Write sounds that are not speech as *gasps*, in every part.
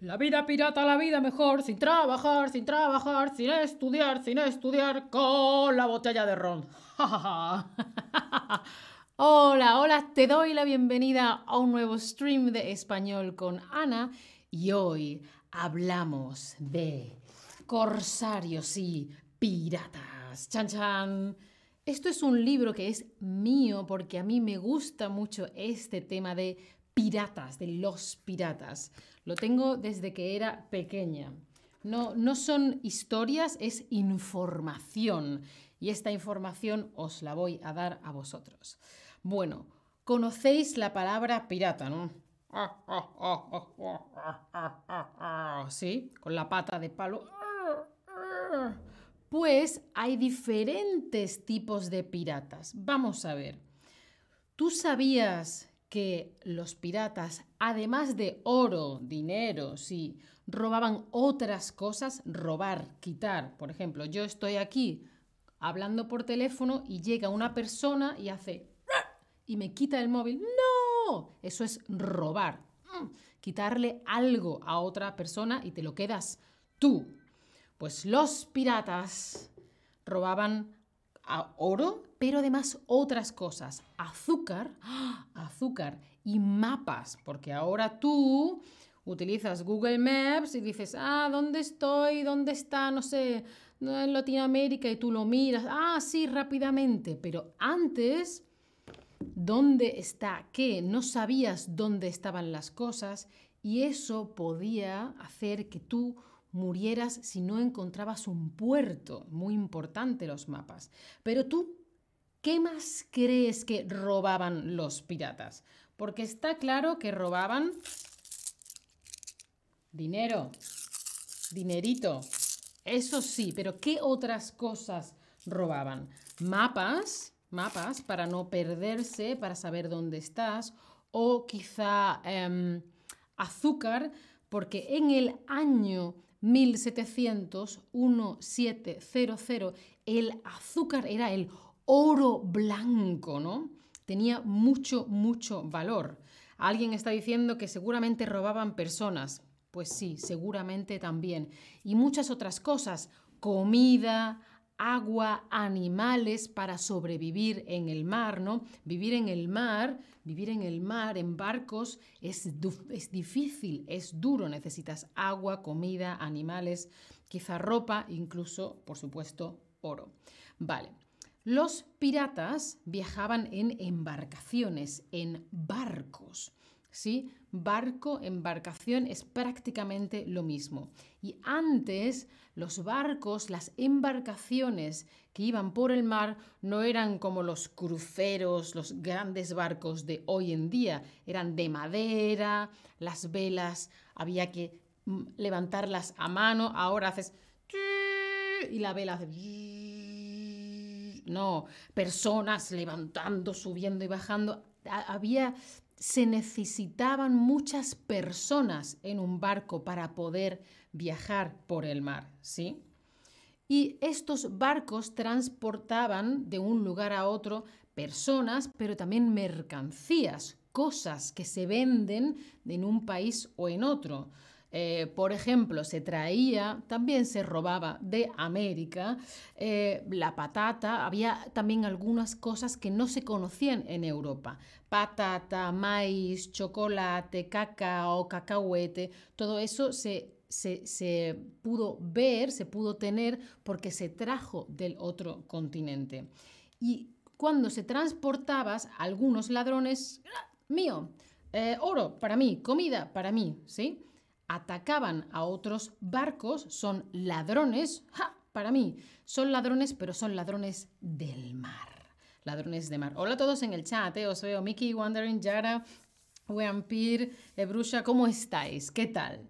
La vida pirata, la vida mejor, sin trabajar, sin trabajar, sin estudiar, sin estudiar, con la botella de ron. *laughs* hola, hola, te doy la bienvenida a un nuevo stream de español con Ana y hoy hablamos de corsarios y piratas. Chan chan. Esto es un libro que es mío porque a mí me gusta mucho este tema de piratas, de los piratas. Lo tengo desde que era pequeña. No, no son historias, es información. Y esta información os la voy a dar a vosotros. Bueno, conocéis la palabra pirata, ¿no? Sí, con la pata de palo. Pues hay diferentes tipos de piratas. Vamos a ver. ¿Tú sabías que los piratas, además de oro, dinero, sí, robaban otras cosas, robar, quitar. Por ejemplo, yo estoy aquí hablando por teléfono y llega una persona y hace y me quita el móvil. No, eso es robar. Mm, quitarle algo a otra persona y te lo quedas tú. Pues los piratas robaban oro, pero además otras cosas, azúcar, *gasps* azúcar y mapas, porque ahora tú utilizas Google Maps y dices, ah, ¿dónde estoy? ¿Dónde está? No sé, en Latinoamérica y tú lo miras, ah, sí, rápidamente, pero antes, ¿dónde está qué? No sabías dónde estaban las cosas y eso podía hacer que tú murieras si no encontrabas un puerto. Muy importante los mapas. Pero tú, ¿qué más crees que robaban los piratas? Porque está claro que robaban dinero, dinerito. Eso sí, pero ¿qué otras cosas robaban? Mapas, mapas para no perderse, para saber dónde estás, o quizá em, azúcar, porque en el año 1700, 1700, el azúcar era el oro blanco, ¿no? Tenía mucho, mucho valor. Alguien está diciendo que seguramente robaban personas. Pues sí, seguramente también. Y muchas otras cosas. Comida, agua, animales para sobrevivir en el mar, ¿no? Vivir en el mar, vivir en el mar, en barcos, es, es difícil, es duro. Necesitas agua, comida, animales, quizá ropa, incluso, por supuesto, oro. Vale. Los piratas viajaban en embarcaciones, en barcos. ¿sí? Barco, embarcación es prácticamente lo mismo. Y antes los barcos, las embarcaciones que iban por el mar no eran como los cruceros, los grandes barcos de hoy en día, eran de madera, las velas había que mm, levantarlas a mano, ahora haces y la vela hace no, personas levantando, subiendo y bajando. Había se necesitaban muchas personas en un barco para poder viajar por el mar, ¿sí? Y estos barcos transportaban de un lugar a otro personas, pero también mercancías, cosas que se venden en un país o en otro. Eh, por ejemplo, se traía, también se robaba de América eh, la patata, había también algunas cosas que no se conocían en Europa. Patata, maíz, chocolate, cacao, cacahuete, todo eso se, se pudo ver, se pudo tener porque se trajo del otro continente. Y cuando se transportabas, algunos ladrones, ¡ah! mío, eh, oro para mí, comida para mí, ¿sí? Atacaban a otros barcos son ladrones, ¡ja! para mí, son ladrones, pero son ladrones del mar. Ladrones de mar. Hola a todos en el chat, eh, os veo Mickey, Wandering, Yara, Weampir, Ebrusha, ¿cómo estáis? ¿Qué tal?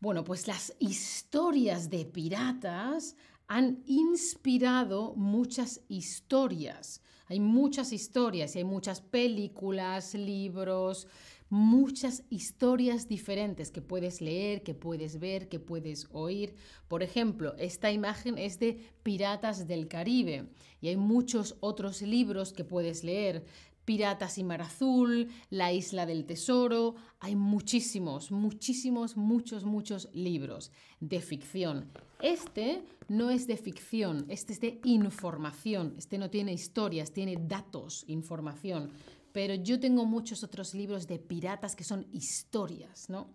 Bueno, pues las historias de piratas han inspirado muchas historias. Hay muchas historias y hay muchas películas, libros, muchas historias diferentes que puedes leer, que puedes ver, que puedes oír. Por ejemplo, esta imagen es de Piratas del Caribe y hay muchos otros libros que puedes leer. Piratas y Mar Azul, La Isla del Tesoro. Hay muchísimos, muchísimos, muchos, muchos libros de ficción. Este no es de ficción, este es de información. Este no tiene historias, tiene datos, información. Pero yo tengo muchos otros libros de piratas que son historias, ¿no?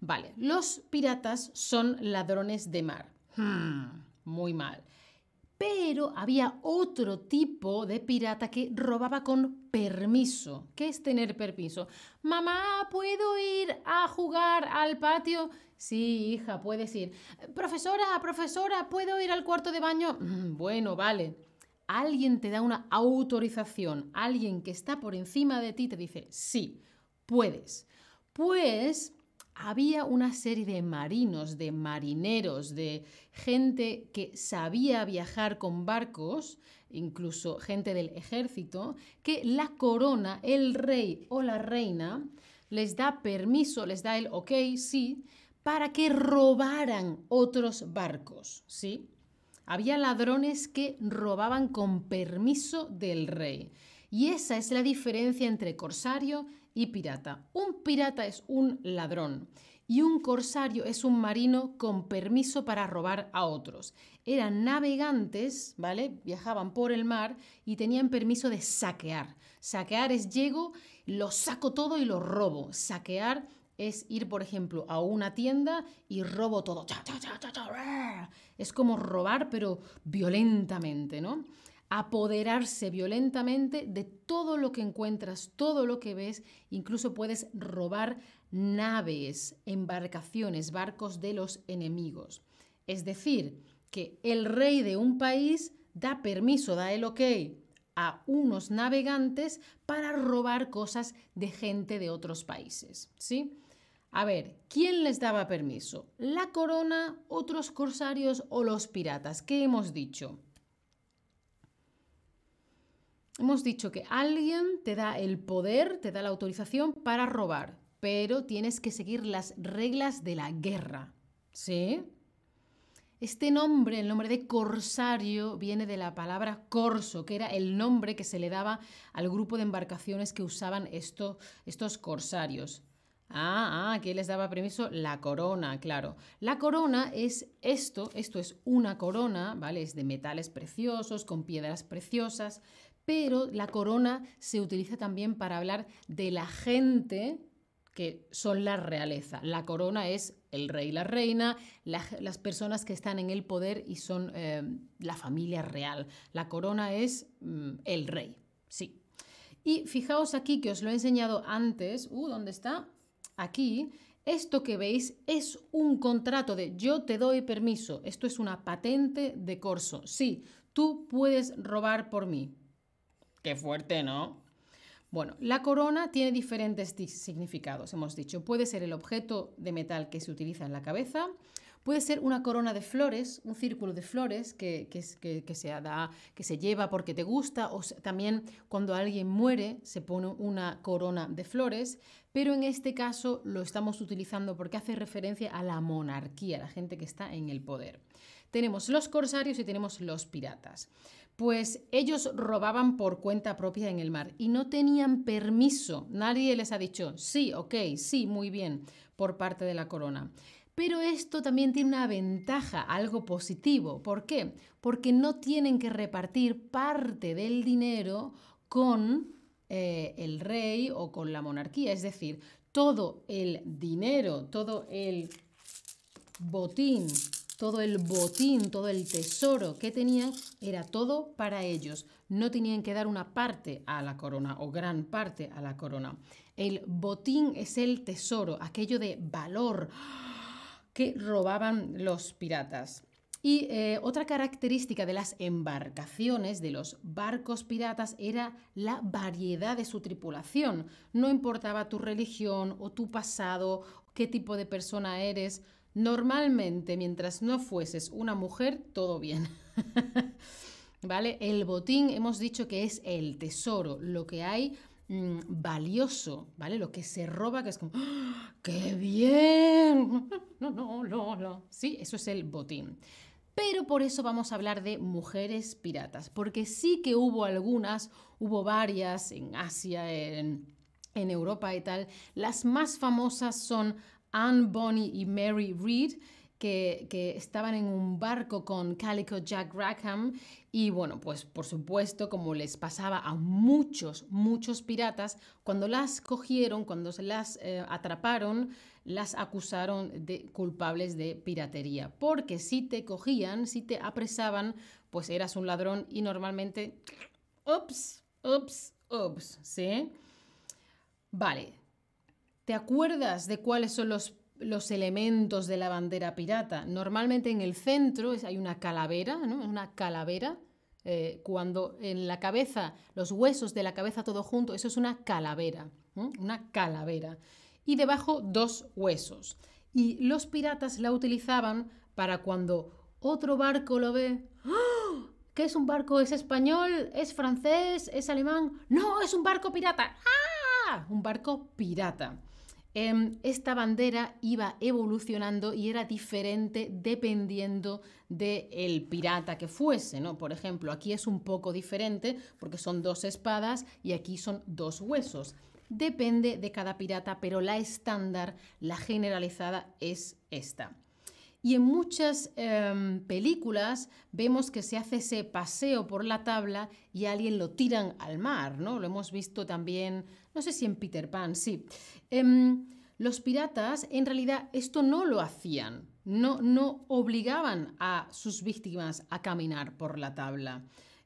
Vale, los piratas son ladrones de mar. Hmm, muy mal. Pero había otro tipo de pirata que robaba con permiso. ¿Qué es tener permiso? Mamá, ¿puedo ir a jugar al patio? Sí, hija, puedes ir. Profesora, profesora, ¿puedo ir al cuarto de baño? Mm, bueno, vale. Alguien te da una autorización, alguien que está por encima de ti te dice, sí, puedes. Pues había una serie de marinos, de marineros, de gente que sabía viajar con barcos, incluso gente del ejército, que la corona, el rey o la reina les da permiso, les da el ok, sí, para que robaran otros barcos, ¿sí? Había ladrones que robaban con permiso del rey. Y esa es la diferencia entre corsario y pirata. Un pirata es un ladrón y un corsario es un marino con permiso para robar a otros. Eran navegantes, ¿vale? Viajaban por el mar y tenían permiso de saquear. Saquear es llego, lo saco todo y lo robo. Saquear es ir, por ejemplo, a una tienda y robo todo. Es como robar, pero violentamente, ¿no? apoderarse violentamente de todo lo que encuentras, todo lo que ves, incluso puedes robar naves, embarcaciones, barcos de los enemigos. Es decir, que el rey de un país da permiso, da el ok a unos navegantes para robar cosas de gente de otros países, ¿sí? A ver, ¿quién les daba permiso? ¿La corona, otros corsarios o los piratas? ¿Qué hemos dicho? Hemos dicho que alguien te da el poder, te da la autorización para robar, pero tienes que seguir las reglas de la guerra. ¿Sí? Este nombre, el nombre de corsario, viene de la palabra corso, que era el nombre que se le daba al grupo de embarcaciones que usaban esto, estos corsarios. Ah, ah, ¿qué les daba permiso? La corona, claro. La corona es esto, esto es una corona, ¿vale? Es de metales preciosos, con piedras preciosas, pero la corona se utiliza también para hablar de la gente que son la realeza. La corona es el rey y la reina, las personas que están en el poder y son eh, la familia real. La corona es mm, el rey, sí. Y fijaos aquí que os lo he enseñado antes, uh, ¿dónde está? Aquí, esto que veis es un contrato de yo te doy permiso, esto es una patente de corso. Sí, tú puedes robar por mí, Qué fuerte, ¿no? Bueno, la corona tiene diferentes significados, hemos dicho. Puede ser el objeto de metal que se utiliza en la cabeza, puede ser una corona de flores, un círculo de flores que, que, se, da, que se lleva porque te gusta, o también cuando alguien muere se pone una corona de flores, pero en este caso lo estamos utilizando porque hace referencia a la monarquía, la gente que está en el poder. Tenemos los corsarios y tenemos los piratas pues ellos robaban por cuenta propia en el mar y no tenían permiso. Nadie les ha dicho, sí, ok, sí, muy bien, por parte de la corona. Pero esto también tiene una ventaja, algo positivo. ¿Por qué? Porque no tienen que repartir parte del dinero con eh, el rey o con la monarquía. Es decir, todo el dinero, todo el botín todo el botín, todo el tesoro que tenían, era todo para ellos. No tenían que dar una parte a la corona o gran parte a la corona. El botín es el tesoro, aquello de valor que robaban los piratas. Y eh, otra característica de las embarcaciones, de los barcos piratas, era la variedad de su tripulación. No importaba tu religión o tu pasado, qué tipo de persona eres, Normalmente, mientras no fueses una mujer, todo bien. *laughs* ¿Vale? El botín hemos dicho que es el tesoro, lo que hay mm, valioso, ¿vale? Lo que se roba, que es como, ¡Ah! ¡qué bien! *laughs* No, no, no, no. Sí, eso es el botín. Pero por eso vamos a hablar de mujeres piratas, porque sí que hubo algunas, hubo varias en Asia, en, en Europa y tal. Las más famosas son Anne Bonny y Mary Read que, estaban en un barco con Calico Jack Rackham y bueno, pues por supuesto, como les pasaba a muchos, muchos piratas, cuando las cogieron, cuando se las eh, atraparon, las acusaron de culpables de piratería, porque si te cogían, si te apresaban, pues eras un ladrón y normalmente, ups, ups, ups, ¿sí? Vale. ¿Te acuerdas de cuáles son los los elementos de la bandera pirata. Normalmente en el centro hay una calavera, ¿no? Una calavera. Eh, cuando en la cabeza, los huesos de la cabeza todo junto, eso es una calavera, una calavera. Y debajo dos huesos. Y los piratas la utilizaban para cuando otro barco lo ve. ¡Ah! ¿Qué es un barco? ¿Es español? ¿Es francés? ¿Es alemán? No, es un barco pirata. ¡Ah! Un barco pirata. Em, esta bandera iba evolucionando y era diferente dependiendo del pirata que fuese, ¿no? Por ejemplo, aquí es un poco diferente porque son dos espadas y aquí son dos huesos. Depende de cada pirata, pero la estándar, la generalizada es esta. Y en muchas em, películas vemos que se hace ese paseo por la tabla y alguien lo tiran al mar, ¿no? Lo hemos visto también, no sé si en Peter Pan, sí. Em, los piratas en realidad esto no lo hacían, no, no obligaban a sus víctimas a caminar por la tabla.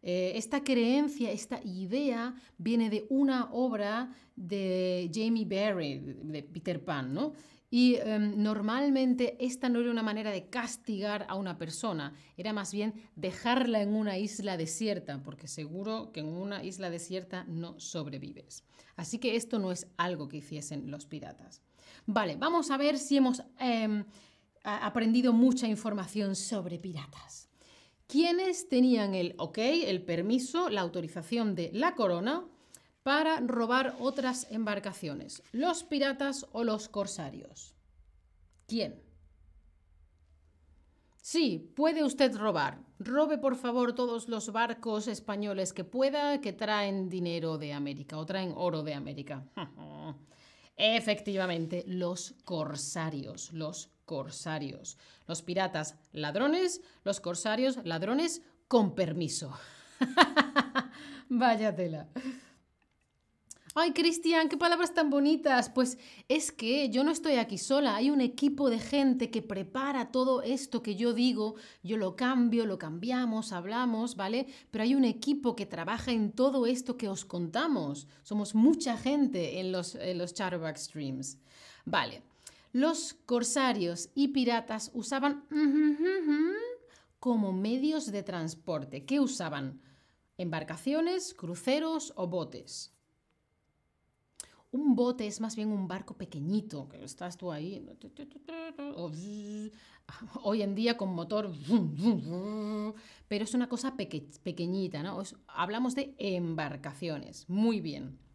Eh, esta creencia, esta idea viene de una obra de Jamie Barry, de Peter Pan, ¿no? Y em, normalmente esta no era una manera de castigar a una persona, era más bien dejarla en una isla desierta, porque seguro que en una isla desierta no sobrevives. Así que esto no es algo que hiciesen los piratas. Vale, vamos a ver si hemos em, aprendido mucha información sobre piratas. ¿Quiénes tenían el ok, el permiso, la autorización de la corona para robar otras embarcaciones, los piratas o los corsarios. ¿Quién? Sí, puede usted robar. Robe por favor todos los barcos españoles que pueda que traen dinero de América o traen oro de América. *laughs* Efectivamente, los corsarios, los corsarios. Los piratas ladrones, los corsarios ladrones con permiso. *laughs* Vaya tela. Ay, Cristian, qué palabras tan bonitas. Pues es que yo no estoy aquí sola, hay un equipo de gente que prepara todo esto que yo digo, yo lo cambio, lo cambiamos, hablamos, ¿vale? Pero hay un equipo que trabaja en todo esto que os contamos. Somos mucha gente en los, en los Streams. Vale, los corsarios y piratas usaban *laughs* como medios de transporte. ¿Qué usaban? Embarcaciones, cruceros o botes. Un bote es más bien un barco pequeñito, que estás tú ahí. *laughs* Hoy en día con motor, *laughs* pero es una cosa pequeñita, ¿no? hablamos de embarcaciones. Muy bien.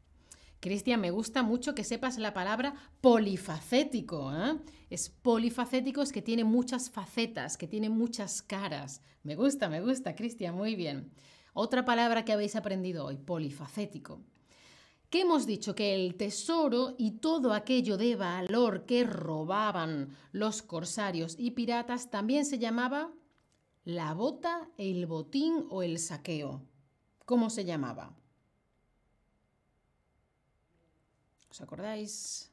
Cristian, me gusta mucho que sepas la palabra polifacético. ¿eh? Es polifacético, es que tiene muchas facetas, que tiene muchas caras. Me gusta, me gusta, Cristian, muy bien. Otra palabra que habéis aprendido hoy, polifacético que hemos dicho que el tesoro y todo aquello de valor que robaban los corsarios y piratas también se llamaba la bota, el botín o el saqueo. ¿Cómo se llamaba? ¿Os acordáis?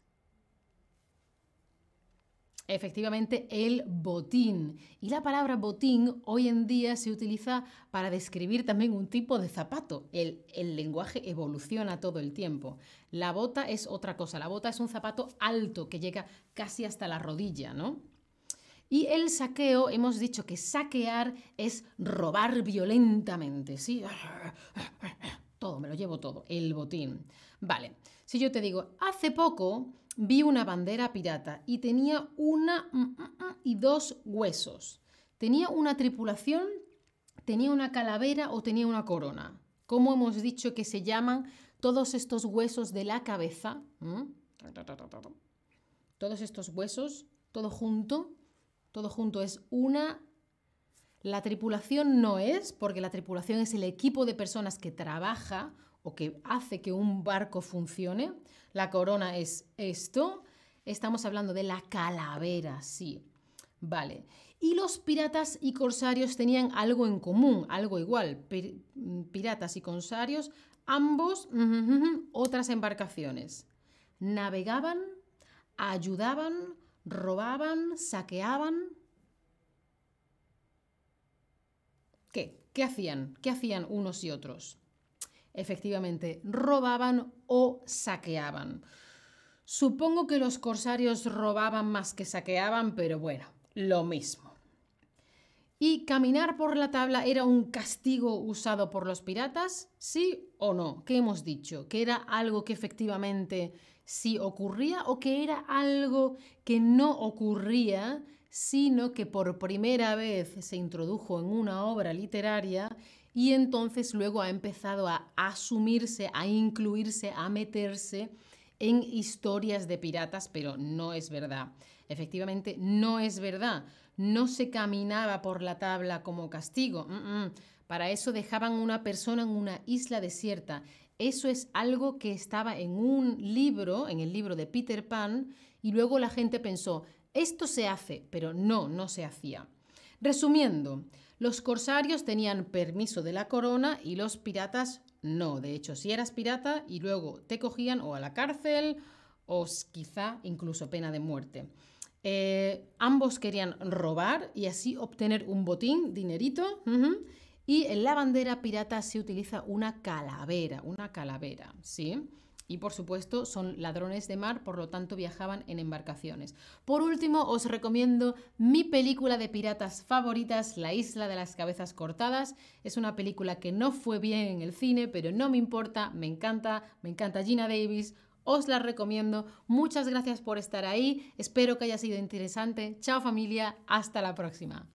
Efectivamente, el botín. Y la palabra botín hoy en día se utiliza para describir también un tipo de zapato. El, lenguaje evoluciona todo el tiempo. La bota es otra cosa. La bota es un zapato alto que llega casi hasta la rodilla, ¿no? Y el saqueo, hemos dicho que saquear es robar violentamente, ¿sí? Me lo llevo todo, el botín. Vale, si yo te digo, hace poco vi una bandera pirata y tenía una mm, mm, mm, y dos huesos. ¿Tenía una tripulación? ¿Tenía una calavera o tenía una corona? ¿Cómo hemos dicho que se llaman todos estos huesos de la cabeza? Todos estos huesos, todo junto, todo junto es una La tripulación no es, porque la tripulación es el equipo de personas que trabaja o que hace que un barco funcione. La corona es esto. Estamos hablando de la calavera, sí. Vale. Y los piratas y corsarios tenían algo en común, algo igual. Piratas y corsarios, ambos otras embarcaciones. Navegaban, ayudaban, robaban, saqueaban. ¿Qué? ¿Qué hacían? ¿Qué hacían unos y otros? Efectivamente, robaban o saqueaban. Supongo que los corsarios robaban más que saqueaban, pero bueno, lo mismo. ¿Y caminar por la tabla era un castigo usado por los piratas? ¿Sí o no? ¿Qué hemos dicho? ¿Que era algo que efectivamente sí ocurría o que era algo que no ocurría, sino que por primera vez se introdujo en una obra literaria y entonces luego ha empezado a asumirse, a incluirse, a meterse en historias de piratas, pero no es verdad. Efectivamente, no es verdad. No se caminaba por la tabla como castigo. Para eso dejaban una persona en una isla desierta. Eso es algo que estaba en un libro, en el libro de Peter Pan, y luego la gente pensó, esto se hace, pero no, no se hacía. Resumiendo, los corsarios tenían permiso de la corona y los piratas no. De hecho, si eras pirata y luego te cogían o a la cárcel o quizá incluso pena de muerte. Eh, ambos querían robar y así obtener un botín, dinerito. Y en la bandera pirata se utiliza una calavera, una calavera, ¿sí? Y por supuesto son ladrones de mar, por lo tanto viajaban en embarcaciones. Por último, os recomiendo mi película de piratas favoritas, La isla de las cabezas cortadas. Es una película que no fue bien en el cine, pero no me importa, me encanta, me encanta Gina Davis. Os la recomiendo. Muchas gracias por estar ahí. Espero que haya sido interesante. Chao familia, hasta la próxima.